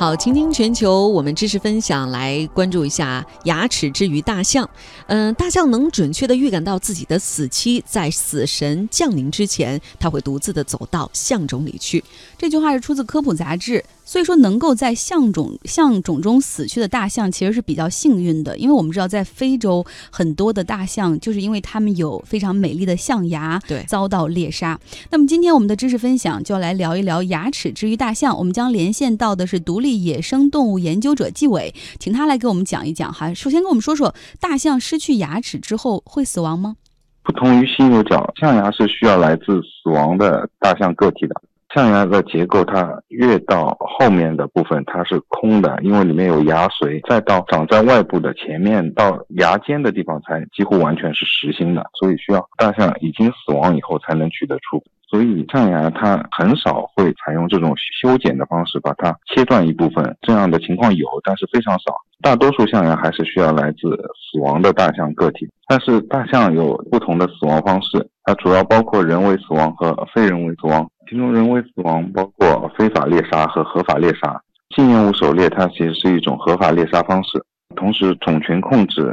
好，倾听全球，我们知识分享来关注一下牙齿之于大象。嗯，大象能准确的预感到自己的死期，在死神降临之前，它会独自的走到象冢里去。这句话是出自科普杂志。所以说，能够在象种象种中死去的大象，其实是比较幸运的，因为我们知道，在非洲很多的大象，就是因为它们有非常美丽的象牙，对，遭到猎杀。那么今天我们的知识分享就要来聊一聊牙齿之于大象。我们将连线到的是独立野生动物研究者纪伟，请他来给我们讲一讲哈。首先跟我们说说，大象失去牙齿之后会死亡吗？不同于犀牛角，象牙是需要来自死亡的大象个体的。象牙的结构，它越到后面的部分它是空的，因为里面有牙髓；再到长在外部的前面到牙尖的地方，才几乎完全是实心的，所以需要大象已经死亡以后才能取得出。所以象牙它很少会采用这种修剪的方式把它切断一部分，这样的情况有，但是非常少。大多数象牙还是需要来自死亡的大象个体，但是大象有不同的死亡方式，它主要包括人为死亡和非人为死亡。其中人为死亡包括非法猎杀和合法猎杀。纪念物狩猎它其实是一种合法猎杀方式，同时种群控制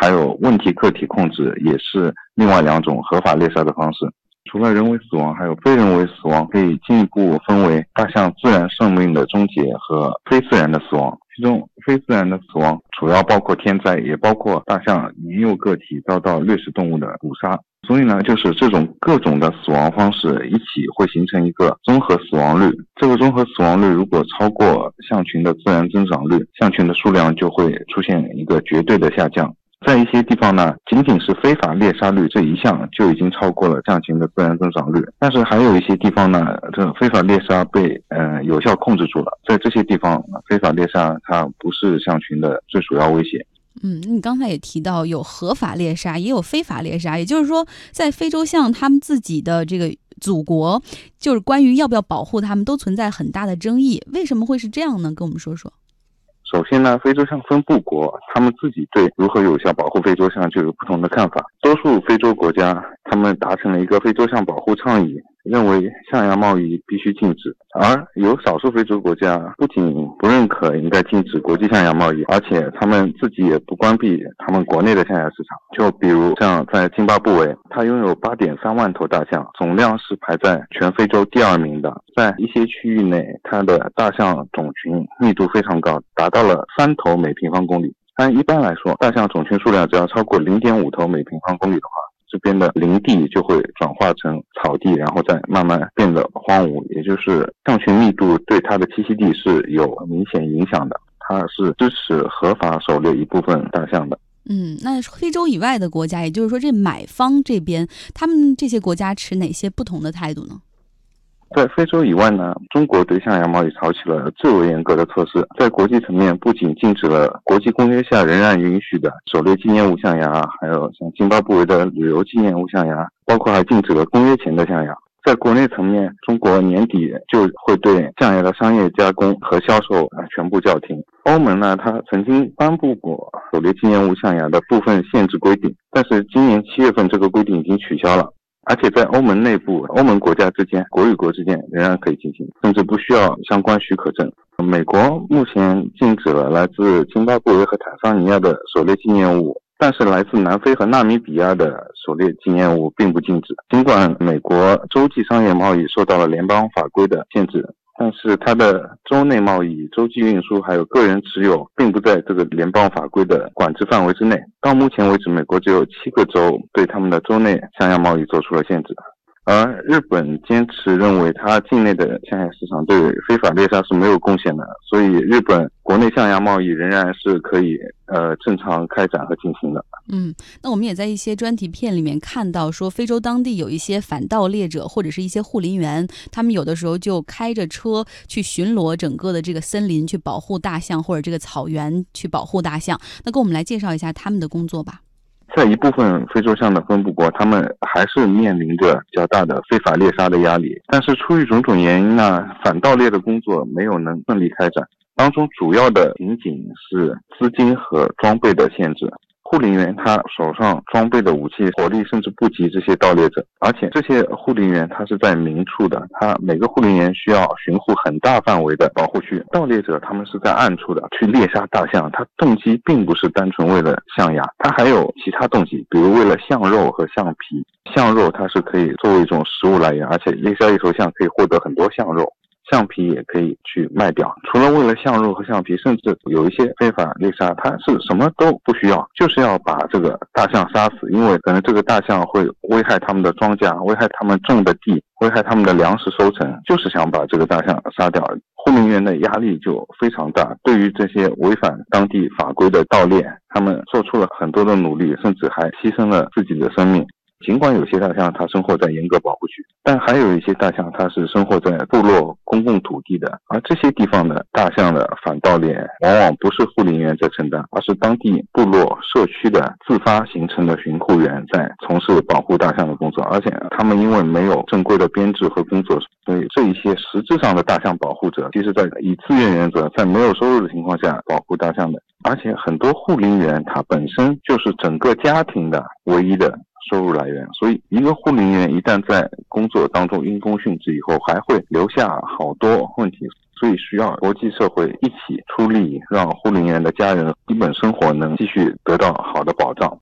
还有问题个体控制也是另外两种合法猎杀的方式。除了人为死亡，还有非人为死亡，可以进一步分为大象自然生命的终结和非自然的死亡。其中非自然的死亡主要包括天灾，也包括大象年幼个体遭到掠食动物的捕杀。所以呢，就是这种各种的死亡方式一起会形成一个综合死亡率。这个综合死亡率如果超过象群的自然增长率，象群的数量就会出现一个绝对的下降。在一些地方呢，仅仅是非法猎杀率这一项就已经超过了象群的自然增长率。但是还有一些地方呢，这非法猎杀被呃有效控制住了。在这些地方，非法猎杀它不是象群的最主要威胁。嗯，你刚才也提到有合法猎杀，也有非法猎杀，也就是说，在非洲象他们自己的这个祖国，就是关于要不要保护他们，都存在很大的争议。为什么会是这样呢？跟我们说说。首先呢，非洲象分布国他们自己对如何有效保护非洲象就有不同的看法。多数非洲国家他们达成了一个非洲象保护倡议。认为象牙贸易必须禁止，而有少数非洲国家不仅不认可应该禁止国际象牙贸易，而且他们自己也不关闭他们国内的象牙市场。就比如像在津巴布韦，它拥有八点三万头大象，总量是排在全非洲第二名的。在一些区域内，它的大象种群密度非常高，达到了三头每平方公里。但一般来说，大象种群数量只要超过零点五头每平方公里的话。这边的林地就会转化成草地，然后再慢慢变得荒芜，也就是象群密度对它的栖息地是有明显影响的。它是支持合法狩猎一部分大象的。嗯，那非洲以外的国家，也就是说这买方这边，他们这些国家持哪些不同的态度呢？在非洲以外呢，中国对象牙贸易采取了最为严格的措施。在国际层面，不仅禁止了国际公约下仍然允许的狩猎纪念物象牙，还有像津巴布韦的旅游纪念物象牙，包括还禁止了公约前的象牙。在国内层面，中国年底就会对象牙的商业加工和销售啊全部叫停。欧盟呢，它曾经颁布过狩猎纪念物象牙的部分限制规定，但是今年七月份这个规定已经取消了。而且在欧盟内部，欧盟国家之间，国与国之间仍然可以进行，甚至不需要相关许可证。美国目前禁止了来自津巴布韦和坦桑尼亚的狩猎纪念物，但是来自南非和纳米比亚的狩猎纪念物并不禁止。尽管美国洲际商业贸易受到了联邦法规的限制。但是它的州内贸易、洲际运输还有个人持有，并不在这个联邦法规的管制范围之内。到目前为止，美国只有七个州对他们的州内象牙贸易做出了限制。而日本坚持认为，它境内的象牙市场对非法猎杀是没有贡献的，所以日本国内象牙贸易仍然是可以呃正常开展和进行的。嗯，那我们也在一些专题片里面看到，说非洲当地有一些反盗猎者或者是一些护林员，他们有的时候就开着车去巡逻整个的这个森林，去保护大象或者这个草原去保护大象。那给我们来介绍一下他们的工作吧。在一部分非洲象的分布国，他们还是面临着较大的非法猎杀的压力。但是出于种种原因呢，反盗猎的工作没有能顺利开展。当中主要的瓶颈是资金和装备的限制。护林员他手上装备的武器火力甚至不及这些盗猎者，而且这些护林员他是在明处的，他每个护林员需要巡护很大范围的保护区。盗猎者他们是在暗处的去猎杀大象，他动机并不是单纯为了象牙，他还有其他动机，比如为了象肉和象皮。象肉它是可以作为一种食物来源，而且猎杀一头象可以获得很多象肉。橡皮也可以去卖掉，除了为了象肉和橡皮，甚至有一些非法猎杀，它是什么都不需要，就是要把这个大象杀死，因为可能这个大象会危害他们的庄稼，危害他们种的地，危害他们的粮食收成，就是想把这个大象杀掉。护林员的压力就非常大，对于这些违反当地法规的盗猎，他们做出了很多的努力，甚至还牺牲了自己的生命。尽管有些大象它生活在严格保护区，但还有一些大象它是生活在部落公共土地的，而这些地方的大象的反盗猎往往不是护林员在承担，而是当地部落社区的自发形成的巡护员在从事保护大象的工作，而且他们因为没有正规的编制和工作，所以这一些实质上的大象保护者，其实在以自愿原则，在没有收入的情况下保护大象的，而且很多护林员他本身就是整个家庭的唯一的。收入来源，所以一个护林员一旦在工作当中因公殉职以后，还会留下好多问题，所以需要国际社会一起出力，让护林员的家人基本生活能继续得到好的保障。